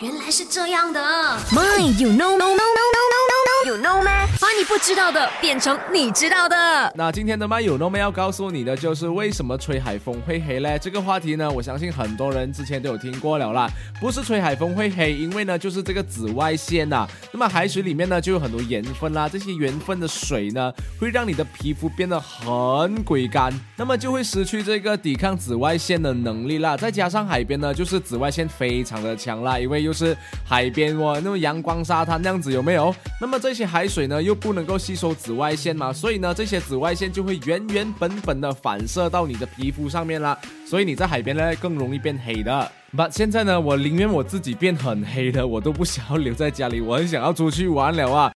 原来是这样的。My, you know, no, no, no, 不知道的变成你知道的。那今天的麦有 no 们要告诉你的就是为什么吹海风会黑嘞？这个话题呢，我相信很多人之前都有听过了啦。不是吹海风会黑，因为呢就是这个紫外线呐。那么海水里面呢就有很多盐分啦，这些盐分的水呢会让你的皮肤变得很鬼干，那么就会失去这个抵抗紫外线的能力啦。再加上海边呢就是紫外线非常的强啦，因为又是海边哇，那么阳光沙滩那样子有没有？那么这些海水呢又不能够吸收紫外线嘛，所以呢这些紫外线就会原原本本的反射到你的皮肤上面啦，所以你在海边呢更容易变黑的。不，现在呢我宁愿我自己变很黑的，我都不想要留在家里，我很想要出去玩了啊！